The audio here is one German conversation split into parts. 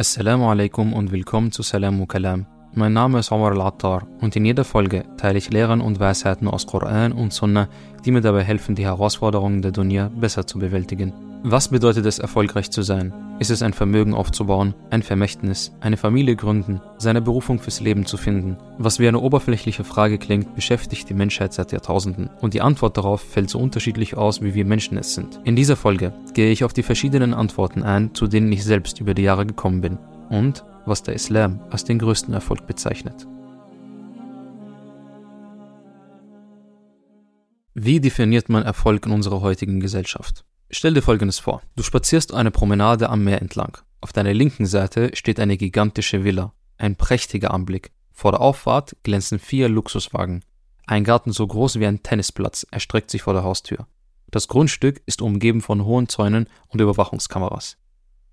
Assalamu alaikum und willkommen zu Salamu Kalam. Mein Name ist Omar Al-Attar und in jeder Folge teile ich Lehren und Weisheiten aus Koran und Sunnah, die mir dabei helfen, die Herausforderungen der Dunya besser zu bewältigen. Was bedeutet es, erfolgreich zu sein? Ist es ein Vermögen aufzubauen, ein Vermächtnis, eine Familie gründen, seine Berufung fürs Leben zu finden? Was wie eine oberflächliche Frage klingt, beschäftigt die Menschheit seit Jahrtausenden. Und die Antwort darauf fällt so unterschiedlich aus, wie wir Menschen es sind. In dieser Folge gehe ich auf die verschiedenen Antworten ein, zu denen ich selbst über die Jahre gekommen bin. Und was der Islam als den größten Erfolg bezeichnet. Wie definiert man Erfolg in unserer heutigen Gesellschaft? Stell dir folgendes vor. Du spazierst eine Promenade am Meer entlang. Auf deiner linken Seite steht eine gigantische Villa. Ein prächtiger Anblick. Vor der Auffahrt glänzen vier Luxuswagen. Ein Garten so groß wie ein Tennisplatz erstreckt sich vor der Haustür. Das Grundstück ist umgeben von hohen Zäunen und Überwachungskameras.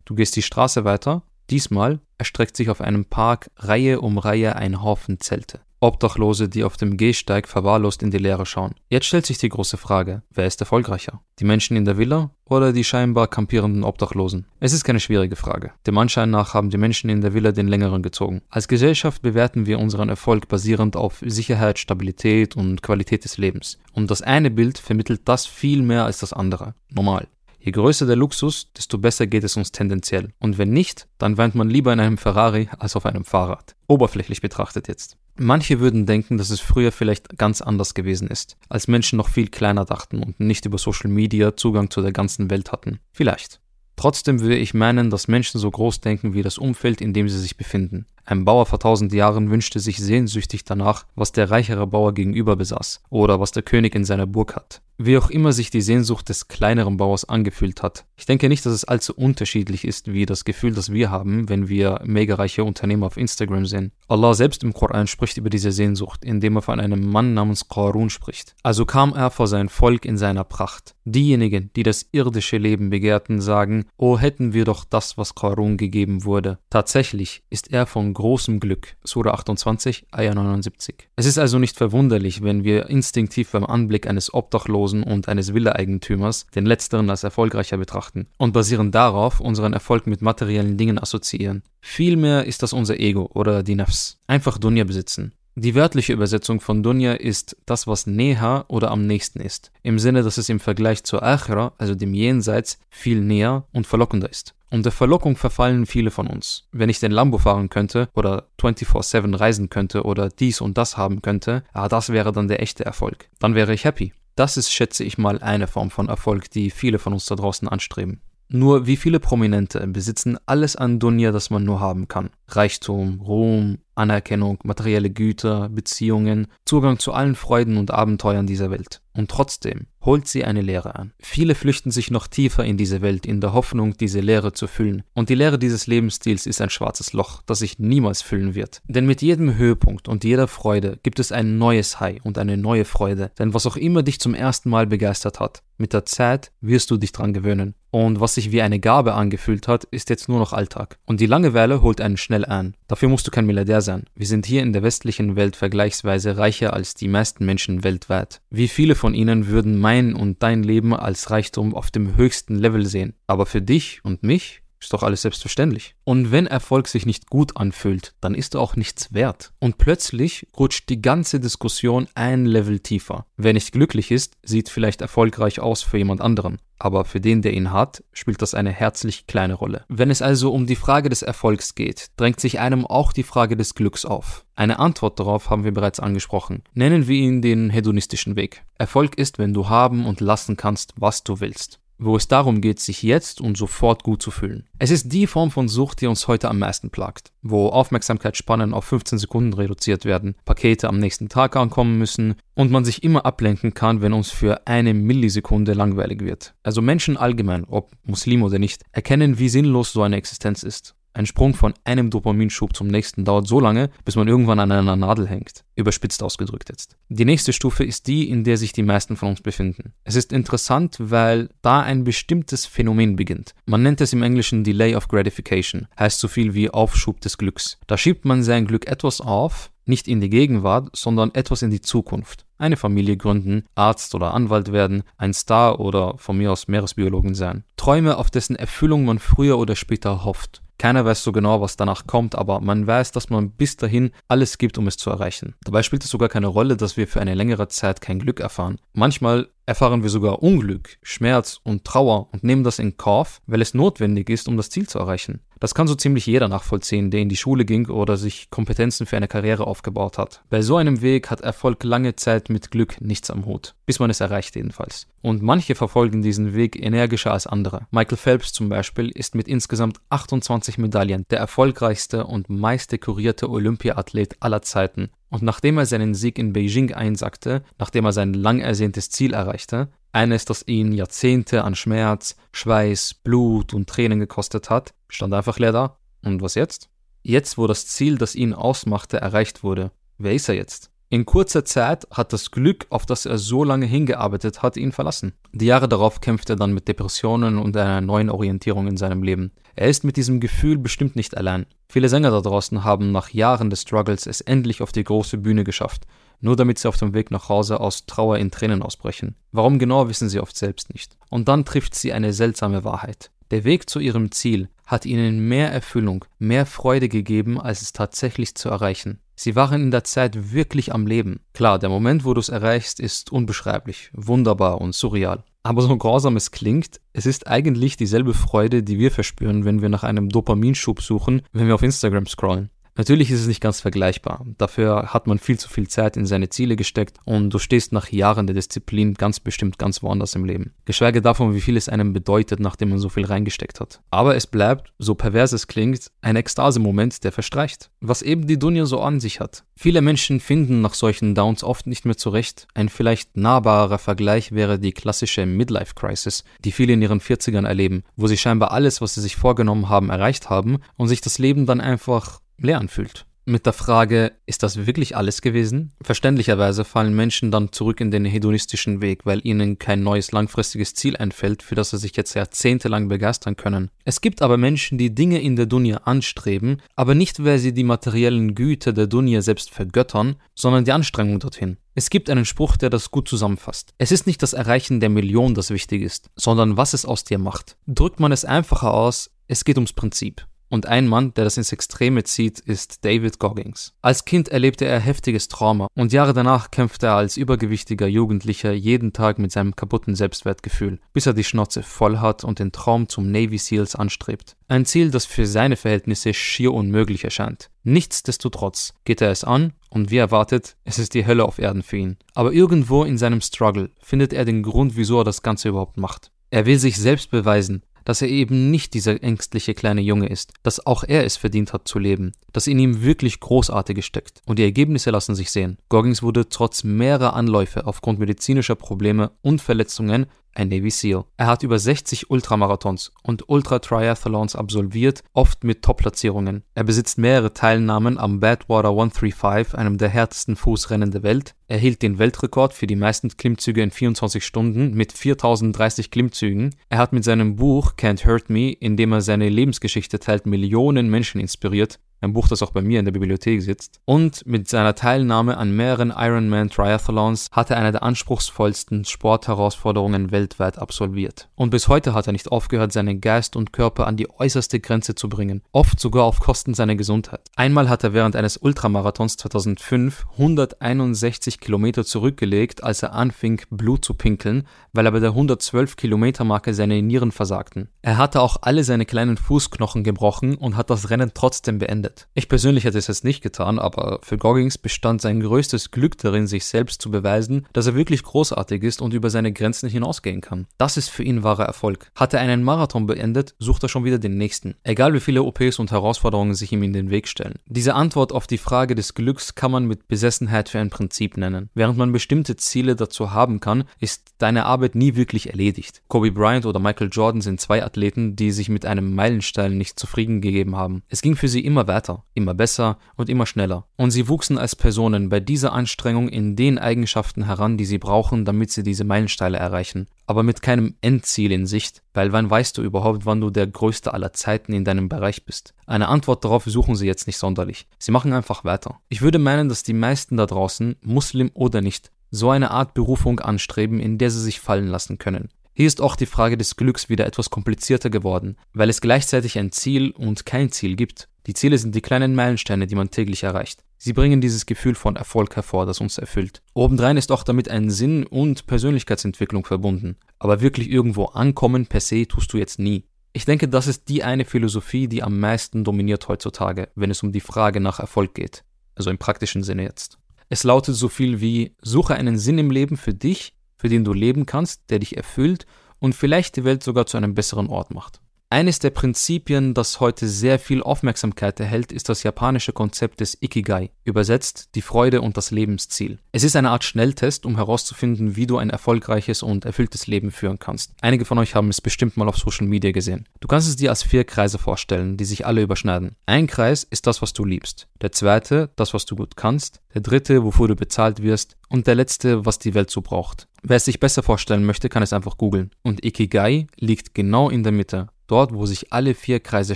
Du gehst die Straße weiter. Diesmal erstreckt sich auf einem Park Reihe um Reihe ein Haufen Zelte. Obdachlose, die auf dem Gehsteig verwahrlost in die Leere schauen. Jetzt stellt sich die große Frage, wer ist erfolgreicher? Die Menschen in der Villa oder die scheinbar kampierenden Obdachlosen? Es ist keine schwierige Frage. Dem Anschein nach haben die Menschen in der Villa den längeren gezogen. Als Gesellschaft bewerten wir unseren Erfolg basierend auf Sicherheit, Stabilität und Qualität des Lebens. Und das eine Bild vermittelt das viel mehr als das andere. Normal. Je größer der Luxus, desto besser geht es uns tendenziell. Und wenn nicht, dann weint man lieber in einem Ferrari als auf einem Fahrrad. Oberflächlich betrachtet jetzt. Manche würden denken, dass es früher vielleicht ganz anders gewesen ist, als Menschen noch viel kleiner dachten und nicht über Social Media Zugang zu der ganzen Welt hatten. Vielleicht. Trotzdem würde ich meinen, dass Menschen so groß denken wie das Umfeld, in dem sie sich befinden. Ein Bauer vor tausend Jahren wünschte sich sehnsüchtig danach, was der reichere Bauer gegenüber besaß oder was der König in seiner Burg hat. Wie auch immer sich die Sehnsucht des kleineren Bauers angefühlt hat. Ich denke nicht, dass es allzu unterschiedlich ist wie das Gefühl, das wir haben, wenn wir megareiche Unternehmer auf Instagram sehen. Allah selbst im Koran spricht über diese Sehnsucht, indem er von einem Mann namens Qarun spricht. Also kam er vor sein Volk in seiner Pracht. Diejenigen, die das irdische Leben begehrten, sagen, oh hätten wir doch das, was Qarun gegeben wurde. Tatsächlich ist er von großem Glück. Surah 28, Ayah 79. Es ist also nicht verwunderlich, wenn wir instinktiv beim Anblick eines Obdachlosen und eines Villa-Eigentümers den letzteren als erfolgreicher betrachten und basierend darauf unseren Erfolg mit materiellen Dingen assoziieren. Vielmehr ist das unser Ego oder die Nafs. Einfach Dunya besitzen. Die wörtliche Übersetzung von Dunya ist das, was näher oder am nächsten ist. Im Sinne, dass es im Vergleich zur Akhira, also dem Jenseits, viel näher und verlockender ist. Und der Verlockung verfallen viele von uns. Wenn ich den Lambo fahren könnte oder 24-7 reisen könnte oder dies und das haben könnte, ah, das wäre dann der echte Erfolg. Dann wäre ich happy. Das ist, schätze ich mal, eine Form von Erfolg, die viele von uns da draußen anstreben. Nur wie viele Prominente besitzen alles an Dunya, das man nur haben kann. Reichtum, Ruhm, Anerkennung, materielle Güter, Beziehungen, Zugang zu allen Freuden und Abenteuern dieser Welt. Und trotzdem holt sie eine Leere an. Viele flüchten sich noch tiefer in diese Welt in der Hoffnung, diese Leere zu füllen. Und die Leere dieses Lebensstils ist ein schwarzes Loch, das sich niemals füllen wird. Denn mit jedem Höhepunkt und jeder Freude gibt es ein neues High und eine neue Freude. Denn was auch immer dich zum ersten Mal begeistert hat, mit der Zeit wirst du dich dran gewöhnen. Und was sich wie eine Gabe angefühlt hat, ist jetzt nur noch Alltag. Und die Langeweile holt einen schnell an. Dafür musst du kein Milliardär sein. Wir sind hier in der westlichen Welt vergleichsweise reicher als die meisten Menschen weltweit. Wie viele von ihnen würden mein und dein Leben als Reichtum auf dem höchsten Level sehen? Aber für dich und mich ist doch alles selbstverständlich. Und wenn Erfolg sich nicht gut anfühlt, dann ist er auch nichts wert. Und plötzlich rutscht die ganze Diskussion ein Level tiefer. Wer nicht glücklich ist, sieht vielleicht erfolgreich aus für jemand anderen. Aber für den, der ihn hat, spielt das eine herzlich kleine Rolle. Wenn es also um die Frage des Erfolgs geht, drängt sich einem auch die Frage des Glücks auf. Eine Antwort darauf haben wir bereits angesprochen. Nennen wir ihn den hedonistischen Weg. Erfolg ist, wenn du haben und lassen kannst, was du willst wo es darum geht, sich jetzt und sofort gut zu fühlen. Es ist die Form von Sucht, die uns heute am meisten plagt, wo Aufmerksamkeitsspannen auf 15 Sekunden reduziert werden, Pakete am nächsten Tag ankommen müssen und man sich immer ablenken kann, wenn uns für eine Millisekunde langweilig wird. Also Menschen allgemein, ob Muslim oder nicht, erkennen, wie sinnlos so eine Existenz ist. Ein Sprung von einem Dopaminschub zum nächsten dauert so lange, bis man irgendwann an einer Nadel hängt. Überspitzt ausgedrückt jetzt. Die nächste Stufe ist die, in der sich die meisten von uns befinden. Es ist interessant, weil da ein bestimmtes Phänomen beginnt. Man nennt es im Englischen Delay of Gratification, heißt so viel wie Aufschub des Glücks. Da schiebt man sein Glück etwas auf, nicht in die Gegenwart, sondern etwas in die Zukunft. Eine Familie gründen, Arzt oder Anwalt werden, ein Star oder von mir aus Meeresbiologen sein. Träume, auf dessen Erfüllung man früher oder später hofft. Keiner weiß so genau, was danach kommt, aber man weiß, dass man bis dahin alles gibt, um es zu erreichen. Dabei spielt es sogar keine Rolle, dass wir für eine längere Zeit kein Glück erfahren. Manchmal erfahren wir sogar Unglück, Schmerz und Trauer und nehmen das in Kauf, weil es notwendig ist, um das Ziel zu erreichen. Das kann so ziemlich jeder nachvollziehen, der in die Schule ging oder sich Kompetenzen für eine Karriere aufgebaut hat. Bei so einem Weg hat Erfolg lange Zeit mit Glück nichts am Hut, bis man es erreicht jedenfalls. Und manche verfolgen diesen Weg energischer als andere. Michael Phelps zum Beispiel ist mit insgesamt 28 Medaillen der erfolgreichste und meiste kurierte Olympiaathlet aller Zeiten und nachdem er seinen Sieg in Beijing einsackte, nachdem er sein lang ersehntes Ziel erreichte, eines, das ihn Jahrzehnte an Schmerz, Schweiß, Blut und Tränen gekostet hat, stand einfach leer da. Und was jetzt? Jetzt, wo das Ziel, das ihn ausmachte, erreicht wurde. Wer ist er jetzt? In kurzer Zeit hat das Glück, auf das er so lange hingearbeitet hat, ihn verlassen. Die Jahre darauf kämpft er dann mit Depressionen und einer neuen Orientierung in seinem Leben. Er ist mit diesem Gefühl bestimmt nicht allein. Viele Sänger da draußen haben nach Jahren des Struggles es endlich auf die große Bühne geschafft, nur damit sie auf dem Weg nach Hause aus Trauer in Tränen ausbrechen. Warum genau wissen sie oft selbst nicht. Und dann trifft sie eine seltsame Wahrheit. Der Weg zu ihrem Ziel hat ihnen mehr Erfüllung, mehr Freude gegeben, als es tatsächlich zu erreichen. Sie waren in der Zeit wirklich am Leben. Klar, der Moment, wo du es erreichst, ist unbeschreiblich, wunderbar und surreal. Aber so grausam es klingt, es ist eigentlich dieselbe Freude, die wir verspüren, wenn wir nach einem Dopaminschub suchen, wenn wir auf Instagram scrollen. Natürlich ist es nicht ganz vergleichbar. Dafür hat man viel zu viel Zeit in seine Ziele gesteckt und du stehst nach Jahren der Disziplin ganz bestimmt ganz woanders im Leben. Geschweige davon, wie viel es einem bedeutet, nachdem man so viel reingesteckt hat. Aber es bleibt, so pervers es klingt, ein Ekstase-Moment, der verstreicht. Was eben die Dunja so an sich hat. Viele Menschen finden nach solchen Downs oft nicht mehr zurecht. Ein vielleicht nahbarer Vergleich wäre die klassische Midlife-Crisis, die viele in ihren 40ern erleben, wo sie scheinbar alles, was sie sich vorgenommen haben, erreicht haben und sich das Leben dann einfach leer anfühlt. Mit der Frage, ist das wirklich alles gewesen? Verständlicherweise fallen Menschen dann zurück in den hedonistischen Weg, weil ihnen kein neues langfristiges Ziel einfällt, für das sie sich jetzt jahrzehntelang begeistern können. Es gibt aber Menschen, die Dinge in der Dunja anstreben, aber nicht, weil sie die materiellen Güter der Dunja selbst vergöttern, sondern die Anstrengung dorthin. Es gibt einen Spruch, der das gut zusammenfasst. Es ist nicht das Erreichen der Million, das wichtig ist, sondern was es aus dir macht. Drückt man es einfacher aus, es geht ums Prinzip. Und ein Mann, der das ins Extreme zieht, ist David Goggins. Als Kind erlebte er heftiges Trauma und Jahre danach kämpfte er als übergewichtiger Jugendlicher jeden Tag mit seinem kaputten Selbstwertgefühl, bis er die Schnauze voll hat und den Traum zum Navy Seals anstrebt. Ein Ziel, das für seine Verhältnisse schier unmöglich erscheint. Nichtsdestotrotz geht er es an und wie erwartet, es ist die Hölle auf Erden für ihn. Aber irgendwo in seinem Struggle findet er den Grund, wieso er das Ganze überhaupt macht. Er will sich selbst beweisen, dass er eben nicht dieser ängstliche kleine Junge ist, dass auch er es verdient hat zu leben, dass in ihm wirklich Großartiges steckt. Und die Ergebnisse lassen sich sehen. Goggins wurde trotz mehrerer Anläufe aufgrund medizinischer Probleme und Verletzungen ein Navy SEAL. Er hat über 60 Ultramarathons und Ultra-Triathlons absolviert, oft mit Top-Platzierungen. Er besitzt mehrere Teilnahmen am Badwater 135, einem der härtesten Fußrennen der Welt. Er hielt den Weltrekord für die meisten Klimmzüge in 24 Stunden mit 4030 Klimmzügen. Er hat mit seinem Buch Can't Hurt Me, in dem er seine Lebensgeschichte teilt, Millionen Menschen inspiriert ein Buch, das auch bei mir in der Bibliothek sitzt. Und mit seiner Teilnahme an mehreren Ironman Triathlons hat er eine der anspruchsvollsten Sportherausforderungen weltweit absolviert. Und bis heute hat er nicht aufgehört, seinen Geist und Körper an die äußerste Grenze zu bringen, oft sogar auf Kosten seiner Gesundheit. Einmal hat er während eines Ultramarathons 2005 161 Kilometer zurückgelegt, als er anfing, Blut zu pinkeln, weil er bei der 112 Kilometer Marke seine Nieren versagten. Er hatte auch alle seine kleinen Fußknochen gebrochen und hat das Rennen trotzdem beendet beendet. Ich persönlich hätte es jetzt nicht getan, aber für Goggins bestand sein größtes Glück darin, sich selbst zu beweisen, dass er wirklich großartig ist und über seine Grenzen hinausgehen kann. Das ist für ihn wahrer Erfolg. Hat er einen Marathon beendet, sucht er schon wieder den nächsten. Egal wie viele OPs und Herausforderungen sich ihm in den Weg stellen. Diese Antwort auf die Frage des Glücks kann man mit Besessenheit für ein Prinzip nennen. Während man bestimmte Ziele dazu haben kann, ist deine Arbeit nie wirklich erledigt. Kobe Bryant oder Michael Jordan sind zwei Athleten, die sich mit einem Meilenstein nicht zufrieden gegeben haben. Es ging für sie immer weiter weiter, immer besser und immer schneller. Und sie wuchsen als Personen bei dieser Anstrengung in den Eigenschaften heran, die sie brauchen, damit sie diese Meilensteine erreichen. Aber mit keinem Endziel in Sicht, weil wann weißt du überhaupt, wann du der Größte aller Zeiten in deinem Bereich bist? Eine Antwort darauf suchen sie jetzt nicht sonderlich. Sie machen einfach weiter. Ich würde meinen, dass die meisten da draußen, Muslim oder nicht, so eine Art Berufung anstreben, in der sie sich fallen lassen können Hier ist auch die Frage des Glücks wieder etwas komplizierter geworden, weil es gleichzeitig ein Ziel und kein Ziel gibt. Die Ziele sind die kleinen Meilensteine, die man täglich erreicht. Sie bringen dieses Gefühl von Erfolg hervor, das uns erfüllt. Obendrein ist auch damit ein Sinn und Persönlichkeitsentwicklung verbunden. Aber wirklich irgendwo ankommen per se tust du jetzt nie. Ich denke, das ist die eine Philosophie, die am meisten dominiert heutzutage, wenn es um die Frage nach Erfolg geht. Also im praktischen Sinne jetzt. Es lautet so viel wie, suche einen Sinn im Leben für dich, für den du leben kannst, der dich erfüllt und vielleicht die Welt sogar zu einem besseren Ort macht. Eines der Prinzipien, das heute sehr viel Aufmerksamkeit erhält, ist das japanische Konzept des Ikigai, übersetzt die Freude und das Lebensziel. Es ist eine Art Schnelltest, um herauszufinden, wie du ein erfolgreiches und erfülltes Leben führen kannst. Einige von euch haben es bestimmt mal auf Social Media gesehen. Du kannst es dir als vier Kreise vorstellen, die sich alle überschneiden. Ein Kreis ist das, was du liebst. Der zweite, das, was du gut kannst. Der dritte, wofür du bezahlt wirst. Und der letzte, was die Welt so braucht. Wer es sich besser vorstellen möchte, kann es einfach googeln. Und Ikigai liegt genau in der Mitte dort wo sich alle vier Kreise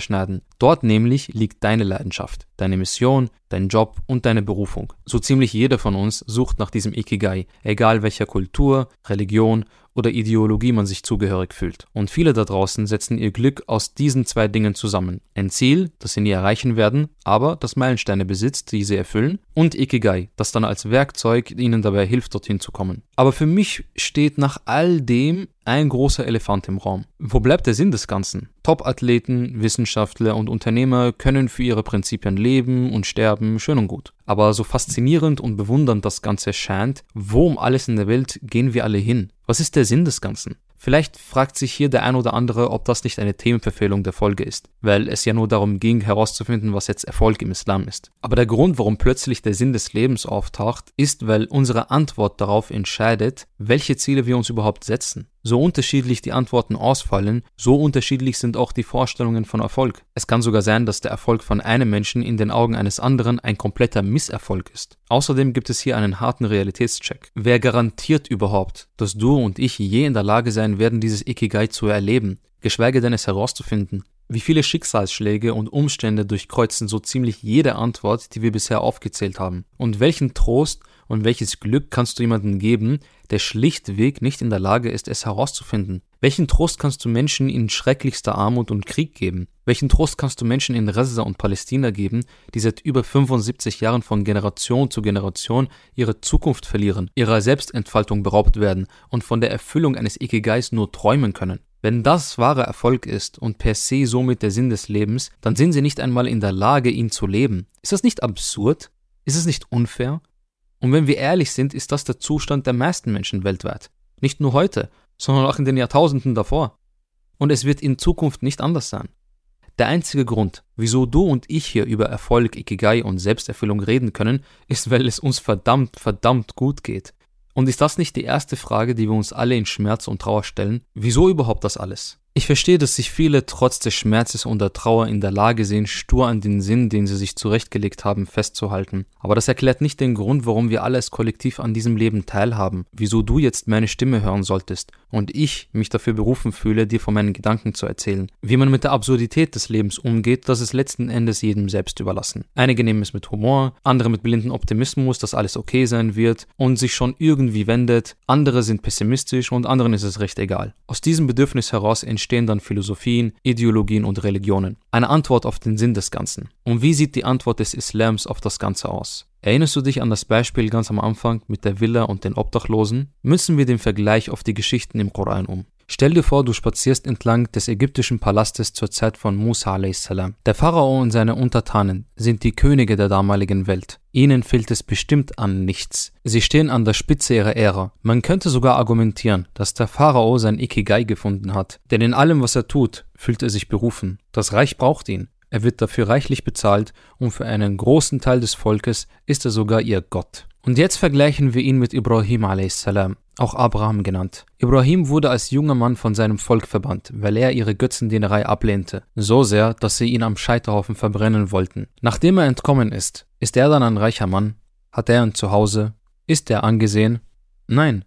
schneiden. Dort nämlich liegt deine Leidenschaft, deine Mission, dein Job und deine Berufung. So ziemlich jeder von uns sucht nach diesem Ikigai, egal welcher Kultur, Religion oder Ideologie man sich zugehörig fühlt. Und viele da draußen setzen ihr Glück aus diesen zwei Dingen zusammen. Ein Ziel, das sie nie erreichen werden, aber das Meilensteine besitzt, die sie erfüllen, und Ikigai, das dann als Werkzeug ihnen dabei hilft, dorthin zu kommen. Aber für mich steht nach all dem ein großer Elefant im Raum. Wo bleibt der Sinn des Ganzen? Top-Athleten, Wissenschaftler und Unternehmer können für ihre Prinzipien leben und sterben, schön und gut. Aber so faszinierend und bewundernd das Ganze scheint, wo um alles in der Welt gehen wir alle hin? Was ist der Sinn des Ganzen? Vielleicht fragt sich hier der ein oder andere, ob das nicht eine Themenverfehlung der Folge ist, weil es ja nur darum ging, herauszufinden, was jetzt Erfolg im Islam ist. Aber der Grund, warum plötzlich der Sinn des Lebens auftaucht, ist, weil unsere Antwort darauf entscheidet, welche Ziele wir uns überhaupt setzen. So unterschiedlich die Antworten ausfallen, so unterschiedlich sind auch die Vorstellungen von Erfolg. Es kann sogar sein, dass der Erfolg von einem Menschen in den Augen eines anderen ein kompletter Misserfolg ist. Außerdem gibt es hier einen harten Realitätscheck. Wer garantiert überhaupt, dass du und ich je in der Lage sein werden, dieses Ikigai zu erleben, geschweige denn es herauszufinden? Wie viele Schicksalsschläge und Umstände durchkreuzen so ziemlich jede Antwort, die wir bisher aufgezählt haben? Und welchen Trost und welches Glück kannst du jemandem geben, der schlichtweg nicht in der Lage ist, es herauszufinden? Welchen Trost kannst du Menschen in schrecklichster Armut und Krieg geben? Welchen Trost kannst du Menschen in Gaza und Palästina geben, die seit über 75 Jahren von Generation zu Generation ihre Zukunft verlieren, ihrer Selbstentfaltung beraubt werden und von der Erfüllung eines Ikigais nur träumen können? Wenn das wahrer Erfolg ist und per se somit der Sinn des Lebens, dann sind sie nicht einmal in der Lage, ihn zu leben. Ist das nicht absurd? Ist es nicht unfair? Und wenn wir ehrlich sind, ist das der Zustand der meisten Menschen weltweit. Nicht nur heute, sondern auch in den Jahrtausenden davor. Und es wird in Zukunft nicht anders sein. Der einzige Grund, wieso du und ich hier über Erfolg, Ikigai und Selbsterfüllung reden können, ist, weil es uns verdammt, verdammt gut geht. Und ist das nicht die erste Frage, die wir uns alle in Schmerz und Trauer stellen? Wieso überhaupt das alles? Ich verstehe, dass sich viele trotz des Schmerzes und der Trauer in der Lage sehen, stur an den Sinn, den sie sich zurechtgelegt haben, festzuhalten. Aber das erklärt nicht den Grund, warum wir alle als Kollektiv an diesem Leben teilhaben, wieso du jetzt meine Stimme hören solltest und ich mich dafür berufen fühle, dir von meinen Gedanken zu erzählen. Wie man mit der Absurdität des Lebens umgeht, das ist letzten Endes jedem selbst überlassen. Einige nehmen es mit Humor, andere mit blindem Optimismus, dass alles okay sein wird und sich schon irgendwie wendet, andere sind pessimistisch und anderen ist es recht egal. Aus diesem Bedürfnis heraus entsteht entstehen dann Philosophien, Ideologien und Religionen. Eine Antwort auf den Sinn des Ganzen. Und wie sieht die Antwort des Islams auf das Ganze aus? Erinnerst du dich an das Beispiel ganz am Anfang mit der Villa und den Obdachlosen? Müssen wir den Vergleich auf die Geschichten im Koran um. Stell dir vor, du spazierst entlang des ägyptischen Palastes zur Zeit von Musa a.s. Der Pharao und seine Untertanen sind die Könige der damaligen Welt. Ihnen fehlt es bestimmt an nichts. Sie stehen an der Spitze ihrer Ära. Man könnte sogar argumentieren, dass der Pharao sein Ikigai gefunden hat, denn in allem, was er tut, fühlt er sich berufen. Das Reich braucht ihn. Er wird dafür reichlich bezahlt und für einen großen Teil des Volkes ist er sogar ihr Gott. Und jetzt vergleichen wir ihn mit Ibrahim a.s auch Abraham genannt. Ibrahim wurde als junger Mann von seinem Volk verbannt, weil er ihre Götzendienerei ablehnte, so sehr, dass sie ihn am Scheiterhaufen verbrennen wollten. Nachdem er entkommen ist, ist er dann ein reicher Mann? Hat er ein Zuhause? Ist er angesehen? Nein,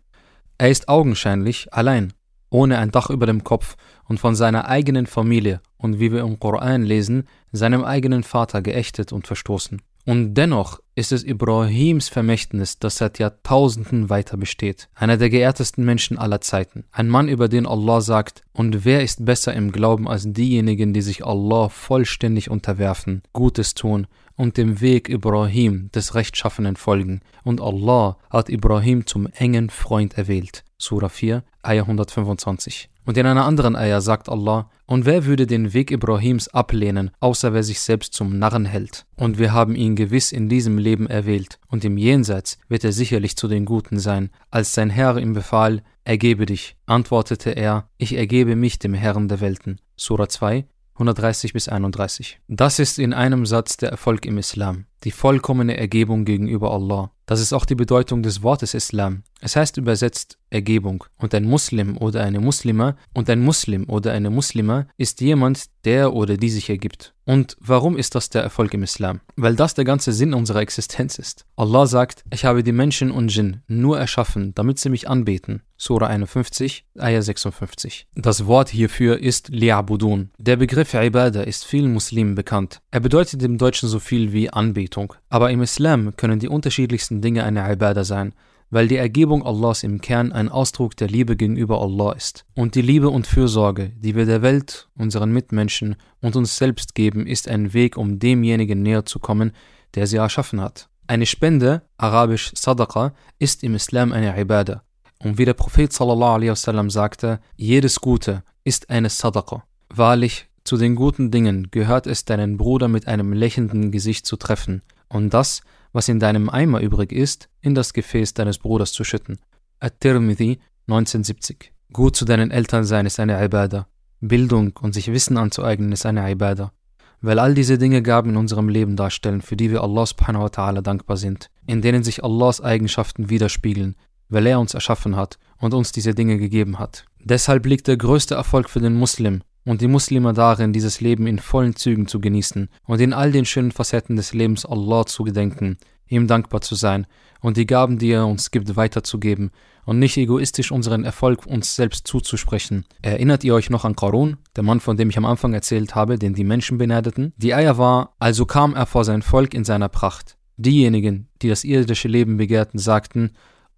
er ist augenscheinlich allein, ohne ein Dach über dem Kopf und von seiner eigenen Familie und wie wir im Koran lesen, seinem eigenen Vater geächtet und verstoßen. Und dennoch ist es Ibrahims Vermächtnis, das seit Jahrtausenden weiter besteht. Einer der geehrtesten Menschen aller Zeiten. Ein Mann, über den Allah sagt, und wer ist besser im Glauben als diejenigen, die sich Allah vollständig unterwerfen, Gutes tun und dem Weg Ibrahim des Rechtschaffenen folgen. Und Allah hat Ibrahim zum engen Freund erwählt. Surah 4, Ayah 125. Und in einer anderen Ayah sagt Allah, und wer würde den Weg Ibrahims ablehnen, außer wer sich selbst zum Narren hält? Und wir haben ihn gewiss in diesem Leben erwählt, und im Jenseits wird er sicherlich zu den Guten sein. Als sein Herr ihm befahl, ergebe dich, antwortete er, ich ergebe mich dem Herrn der Welten. Surah 2, 130 bis 31. Das ist in einem Satz der Erfolg im Islam, die vollkommene Ergebung gegenüber Allah. Das ist auch die Bedeutung des Wortes Islam. Es heißt übersetzt Ergebung. Und ein Muslim oder eine Muslima und ein Muslim oder eine Muslima ist jemand, der oder die sich ergibt. Und warum ist das der Erfolg im Islam? Weil das der ganze Sinn unserer Existenz ist. Allah sagt, ich habe die Menschen und Jinn nur erschaffen, damit sie mich anbeten. Surah 51, Ayah 56. Das Wort hierfür ist Li'abudun. Der Begriff Ibadah ist vielen Muslimen bekannt. Er bedeutet im Deutschen so viel wie Anbetung. Aber im Islam können die unterschiedlichsten Dinge eine Ibadah sein weil die Ergebung Allahs im Kern ein Ausdruck der Liebe gegenüber Allah ist. Und die Liebe und Fürsorge, die wir der Welt, unseren Mitmenschen und uns selbst geben, ist ein Weg, um demjenigen näher zu kommen, der sie erschaffen hat. Eine Spende, arabisch Sadaqa, ist im Islam eine Ibadah. Und wie der Prophet sallallahu alaihi wasallam sagte, jedes Gute ist eine Sadaqa. Wahrlich, zu den guten Dingen gehört es, deinen Bruder mit einem lächelnden Gesicht zu treffen. Und das, was in deinem Eimer übrig ist, in das Gefäß deines Bruders zu schütten. At-Tirmidhi 1970. Gut zu deinen Eltern sein ist eine Ibadah. Bildung und sich Wissen anzueignen ist eine Ibadah. Weil all diese Dinge Gaben in unserem Leben darstellen, für die wir Allah subhanahu wa ta'ala dankbar sind, in denen sich Allahs Eigenschaften widerspiegeln, weil er uns erschaffen hat und uns diese Dinge gegeben hat. Deshalb liegt der größte Erfolg für den Muslim und die Muslime darin, dieses Leben in vollen Zügen zu genießen und in all den schönen Facetten des Lebens Allah zu gedenken, ihm dankbar zu sein und die Gaben, die er uns gibt, weiterzugeben und nicht egoistisch unseren Erfolg uns selbst zuzusprechen. Erinnert ihr euch noch an Qarun, der Mann, von dem ich am Anfang erzählt habe, den die Menschen beneideten? Die Eier war, also kam er vor sein Volk in seiner Pracht. Diejenigen, die das irdische Leben begehrten, sagten,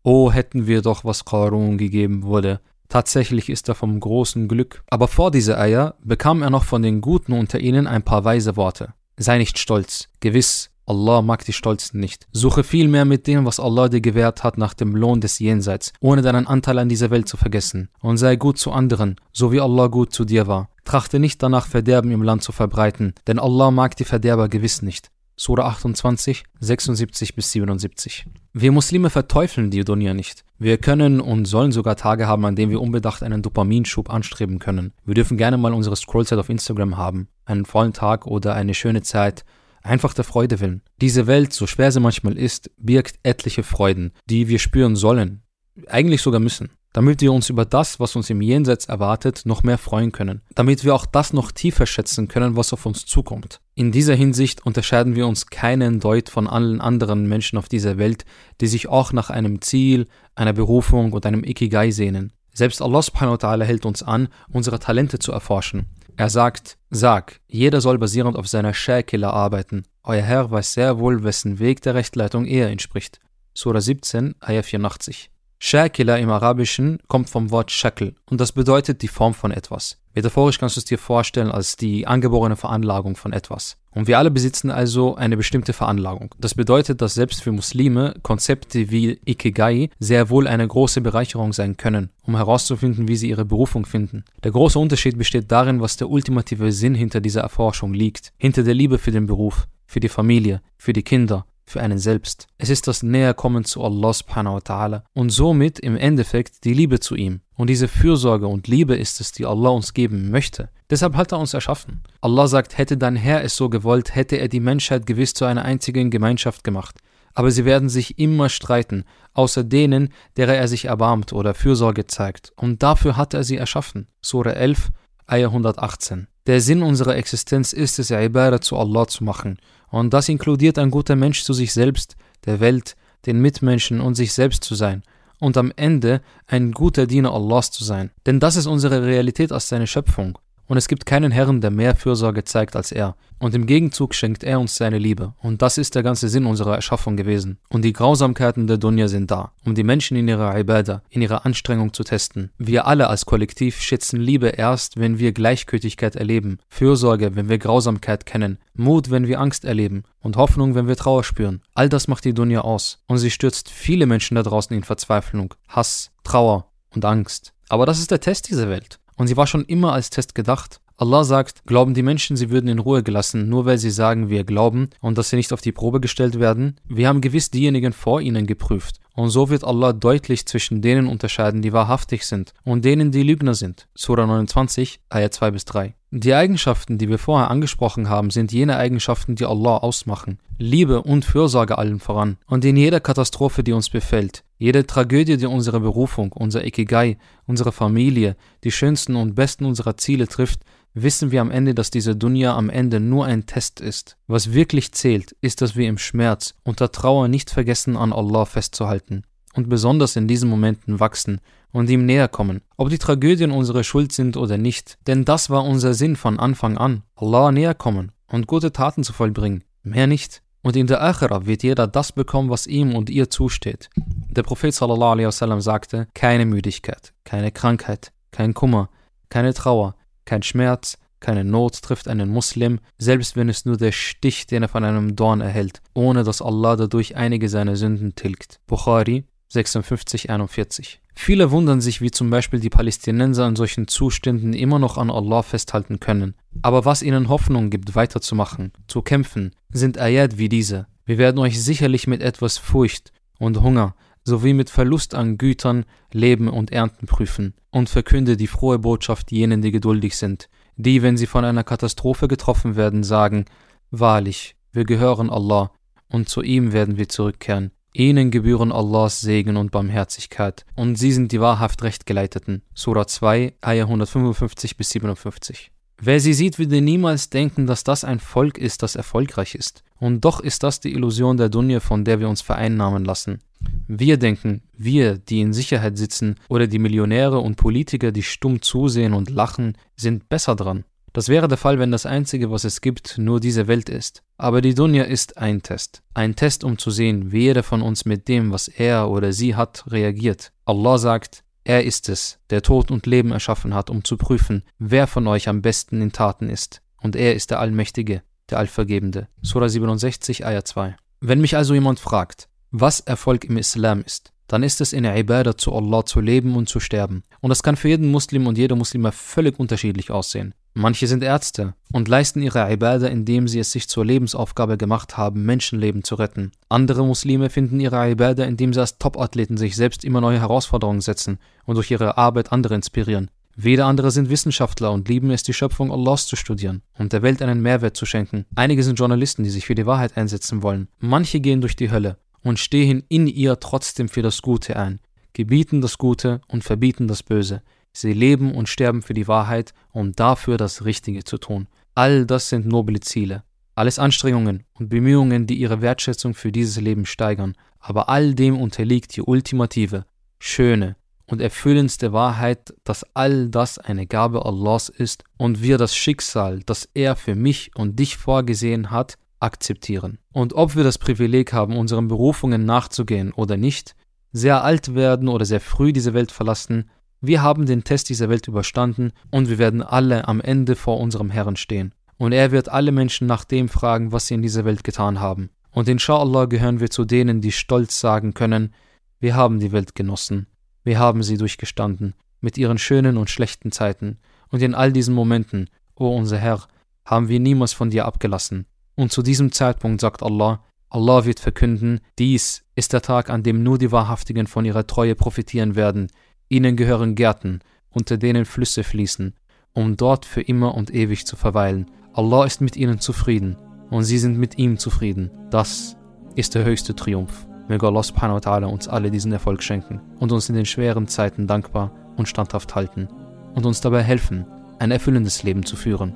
Oh, hätten wir doch, was Qarun gegeben wurde, Tatsächlich ist er vom großen Glück. Aber vor diese Eier bekam er noch von den Guten unter ihnen ein paar weise Worte. Sei nicht stolz. Gewiss, Allah mag die Stolzen nicht. Suche vielmehr mit dem, was Allah dir gewährt hat, nach dem Lohn des Jenseits, ohne deinen Anteil an dieser Welt zu vergessen. Und sei gut zu anderen, so wie Allah gut zu dir war. Trachte nicht danach, Verderben im Land zu verbreiten, denn Allah mag die Verderber gewiss nicht. Surah 28, 76 bis 77. Wir Muslime verteufeln die Dunya nicht. Wir können und sollen sogar Tage haben, an denen wir unbedacht einen Dopaminschub anstreben können. Wir dürfen gerne mal unsere Scrollzeit auf Instagram haben, einen vollen Tag oder eine schöne Zeit, einfach der Freude willen. Diese Welt, so schwer sie manchmal ist, birgt etliche Freuden, die wir spüren sollen, eigentlich sogar müssen damit wir uns über das, was uns im Jenseits erwartet, noch mehr freuen können, damit wir auch das noch tiefer schätzen können, was auf uns zukommt. In dieser Hinsicht unterscheiden wir uns keinen Deut von allen anderen Menschen auf dieser Welt, die sich auch nach einem Ziel, einer Berufung und einem Ikigai sehnen. Selbst Allah subhanahu wa ta'ala hält uns an, unsere Talente zu erforschen. Er sagt, sag, jeder soll basierend auf seiner Shakila arbeiten. Euer Herr weiß sehr wohl, wessen Weg der Rechtleitung eher entspricht. Surah 17, Ayah 84. Shakila im Arabischen kommt vom Wort Shakl und das bedeutet die Form von etwas. Metaphorisch kannst du es dir vorstellen als die angeborene Veranlagung von etwas. Und wir alle besitzen also eine bestimmte Veranlagung. Das bedeutet, dass selbst für Muslime Konzepte wie Ikigai sehr wohl eine große Bereicherung sein können, um herauszufinden, wie sie ihre Berufung finden. Der große Unterschied besteht darin, was der ultimative Sinn hinter dieser Erforschung liegt. Hinter der Liebe für den Beruf, für die Familie, für die Kinder, für einen selbst. Es ist das Näherkommen zu Allah subhanahu wa ta'ala und somit im Endeffekt die Liebe zu ihm. Und diese Fürsorge und Liebe ist es, die Allah uns geben möchte. Deshalb hat er uns erschaffen. Allah sagt, hätte dein Herr es so gewollt, hätte er die Menschheit gewiss zu einer einzigen Gemeinschaft gemacht. Aber sie werden sich immer streiten, außer denen, derer er sich erbarmt oder Fürsorge zeigt. Und dafür hat er sie erschaffen. Surah 11, Ayah 118. Der Sinn unserer Existenz ist es, Ibadah zu Allah zu machen. Und das inkludiert ein guter Mensch zu sich selbst, der Welt, den Mitmenschen und sich selbst zu sein. Und am Ende ein guter Diener Allahs zu sein. Denn das ist unsere Realität als seine Schöpfung. Und es gibt keinen Herrn, der mehr Fürsorge zeigt als er. Und im Gegenzug schenkt er uns seine Liebe. Und das ist der ganze Sinn unserer Erschaffung gewesen. Und die Grausamkeiten der Dunya sind da, um die Menschen in ihrer Ibadah, in ihrer Anstrengung zu testen. Wir alle als Kollektiv schätzen Liebe erst, wenn wir Gleichgültigkeit erleben, Fürsorge, wenn wir Grausamkeit kennen, Mut, wenn wir Angst erleben und Hoffnung, wenn wir Trauer spüren. All das macht die Dunya aus. Und sie stürzt viele Menschen da draußen in Verzweiflung, Hass, Trauer und Angst. Aber das ist der Test dieser Welt. Und sie war schon immer als Test gedacht. Allah sagt, glauben die Menschen, sie würden in Ruhe gelassen, nur weil sie sagen, wir glauben und dass sie nicht auf die Probe gestellt werden? Wir haben gewiss diejenigen vor ihnen geprüft. Und so wird Allah deutlich zwischen denen unterscheiden, die wahrhaftig sind und denen, die Lügner sind. Surah 29, Ayah 2 bis 3. Die Eigenschaften, die wir vorher angesprochen haben, sind jene Eigenschaften, die Allah ausmachen. Liebe und Fürsorge allen voran. Und in jeder Katastrophe, die uns befällt, jede Tragödie, die unsere Berufung, unser Ikigai, unsere Familie, die schönsten und besten unserer Ziele trifft, wissen wir am Ende, dass diese Dunya am Ende nur ein Test ist. Was wirklich zählt, ist, dass wir im Schmerz, unter Trauer nicht vergessen, an Allah festzuhalten und besonders in diesen Momenten wachsen und ihm näher kommen, ob die Tragödien unsere Schuld sind oder nicht, denn das war unser Sinn von Anfang an, Allah näher kommen und gute Taten zu vollbringen, mehr nicht. Und in der Akhira wird jeder das bekommen, was ihm und ihr zusteht. Der Prophet wasallam sagte, keine Müdigkeit, keine Krankheit, kein Kummer, keine Trauer, kein Schmerz, keine Not trifft einen Muslim, selbst wenn es nur der Stich, den er von einem Dorn erhält, ohne dass Allah dadurch einige seiner Sünden tilgt. Bukhari 5641. Viele wundern sich, wie zum Beispiel die Palästinenser in solchen Zuständen immer noch an Allah festhalten können. Aber was ihnen Hoffnung gibt, weiterzumachen, zu kämpfen, sind Ayat wie diese. Wir werden euch sicherlich mit etwas Furcht und Hunger sowie mit Verlust an Gütern, Leben und Ernten prüfen und verkünde die frohe Botschaft jenen, die geduldig sind, die, wenn sie von einer Katastrophe getroffen werden, sagen, Wahrlich, wir gehören Allah, und zu ihm werden wir zurückkehren. Ihnen gebühren Allahs Segen und Barmherzigkeit, und sie sind die wahrhaft Rechtgeleiteten. Surah 2, Ayah 155 bis 57. Wer sie sieht, würde niemals denken, dass das ein Volk ist, das erfolgreich ist. Und doch ist das die Illusion der Dunja, von der wir uns vereinnahmen lassen. Wir denken, wir, die in Sicherheit sitzen, oder die Millionäre und Politiker, die stumm zusehen und lachen, sind besser dran. Das wäre der Fall, wenn das Einzige, was es gibt, nur diese Welt ist. Aber die Dunya ist ein Test. Ein Test, um zu sehen, wie jeder von uns mit dem, was er oder sie hat, reagiert. Allah sagt, er ist es, der Tod und Leben erschaffen hat, um zu prüfen, wer von euch am besten in Taten ist. Und er ist der Allmächtige, der Allvergebende. Surah 67, Ayah 2. Wenn mich also jemand fragt, was Erfolg im Islam ist, dann ist es in der Ibadah zu Allah zu leben und zu sterben. Und das kann für jeden Muslim und jede Muslima völlig unterschiedlich aussehen. Manche sind Ärzte und leisten ihre Ibadah, indem sie es sich zur Lebensaufgabe gemacht haben, Menschenleben zu retten. Andere Muslime finden ihre Ibadah, indem sie als Topathleten sich selbst immer neue Herausforderungen setzen und durch ihre Arbeit andere inspirieren. Wieder andere sind Wissenschaftler und lieben es, die Schöpfung Allahs zu studieren und der Welt einen Mehrwert zu schenken. Einige sind Journalisten, die sich für die Wahrheit einsetzen wollen. Manche gehen durch die Hölle und stehen in ihr trotzdem für das Gute ein, gebieten das Gute und verbieten das Böse. Sie leben und sterben für die Wahrheit, um dafür das Richtige zu tun. All das sind noble Ziele. Alles Anstrengungen und Bemühungen, die ihre Wertschätzung für dieses Leben steigern. Aber all dem unterliegt die ultimative, schöne und erfüllendste Wahrheit, dass all das eine Gabe Allahs ist und wir das Schicksal, das er für mich und dich vorgesehen hat, akzeptieren. Und ob wir das Privileg haben, unseren Berufungen nachzugehen oder nicht, sehr alt werden oder sehr früh diese Welt verlassen, wir haben den Test dieser Welt überstanden und wir werden alle am Ende vor unserem Herrn stehen. Und er wird alle Menschen nach dem fragen, was sie in dieser Welt getan haben. Und inshallah gehören wir zu denen, die stolz sagen können, wir haben die Welt genossen, wir haben sie durchgestanden, mit ihren schönen und schlechten Zeiten, und in all diesen Momenten, o unser Herr, haben wir niemals von dir abgelassen. Und zu diesem Zeitpunkt sagt Allah, Allah wird verkünden, dies ist der Tag, an dem nur die Wahrhaftigen von ihrer Treue profitieren werden, Ihnen gehören Gärten, unter denen Flüsse fließen, um dort für immer und ewig zu verweilen. Allah ist mit ihnen zufrieden und sie sind mit ihm zufrieden. Das ist der höchste Triumph. Möge Allah subhanahu wa ta'ala uns alle diesen Erfolg schenken und uns in den schweren Zeiten dankbar und standhaft halten und uns dabei helfen, ein erfüllendes Leben zu führen.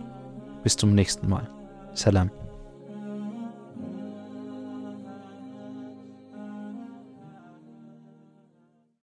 Bis zum nächsten Mal. Salam.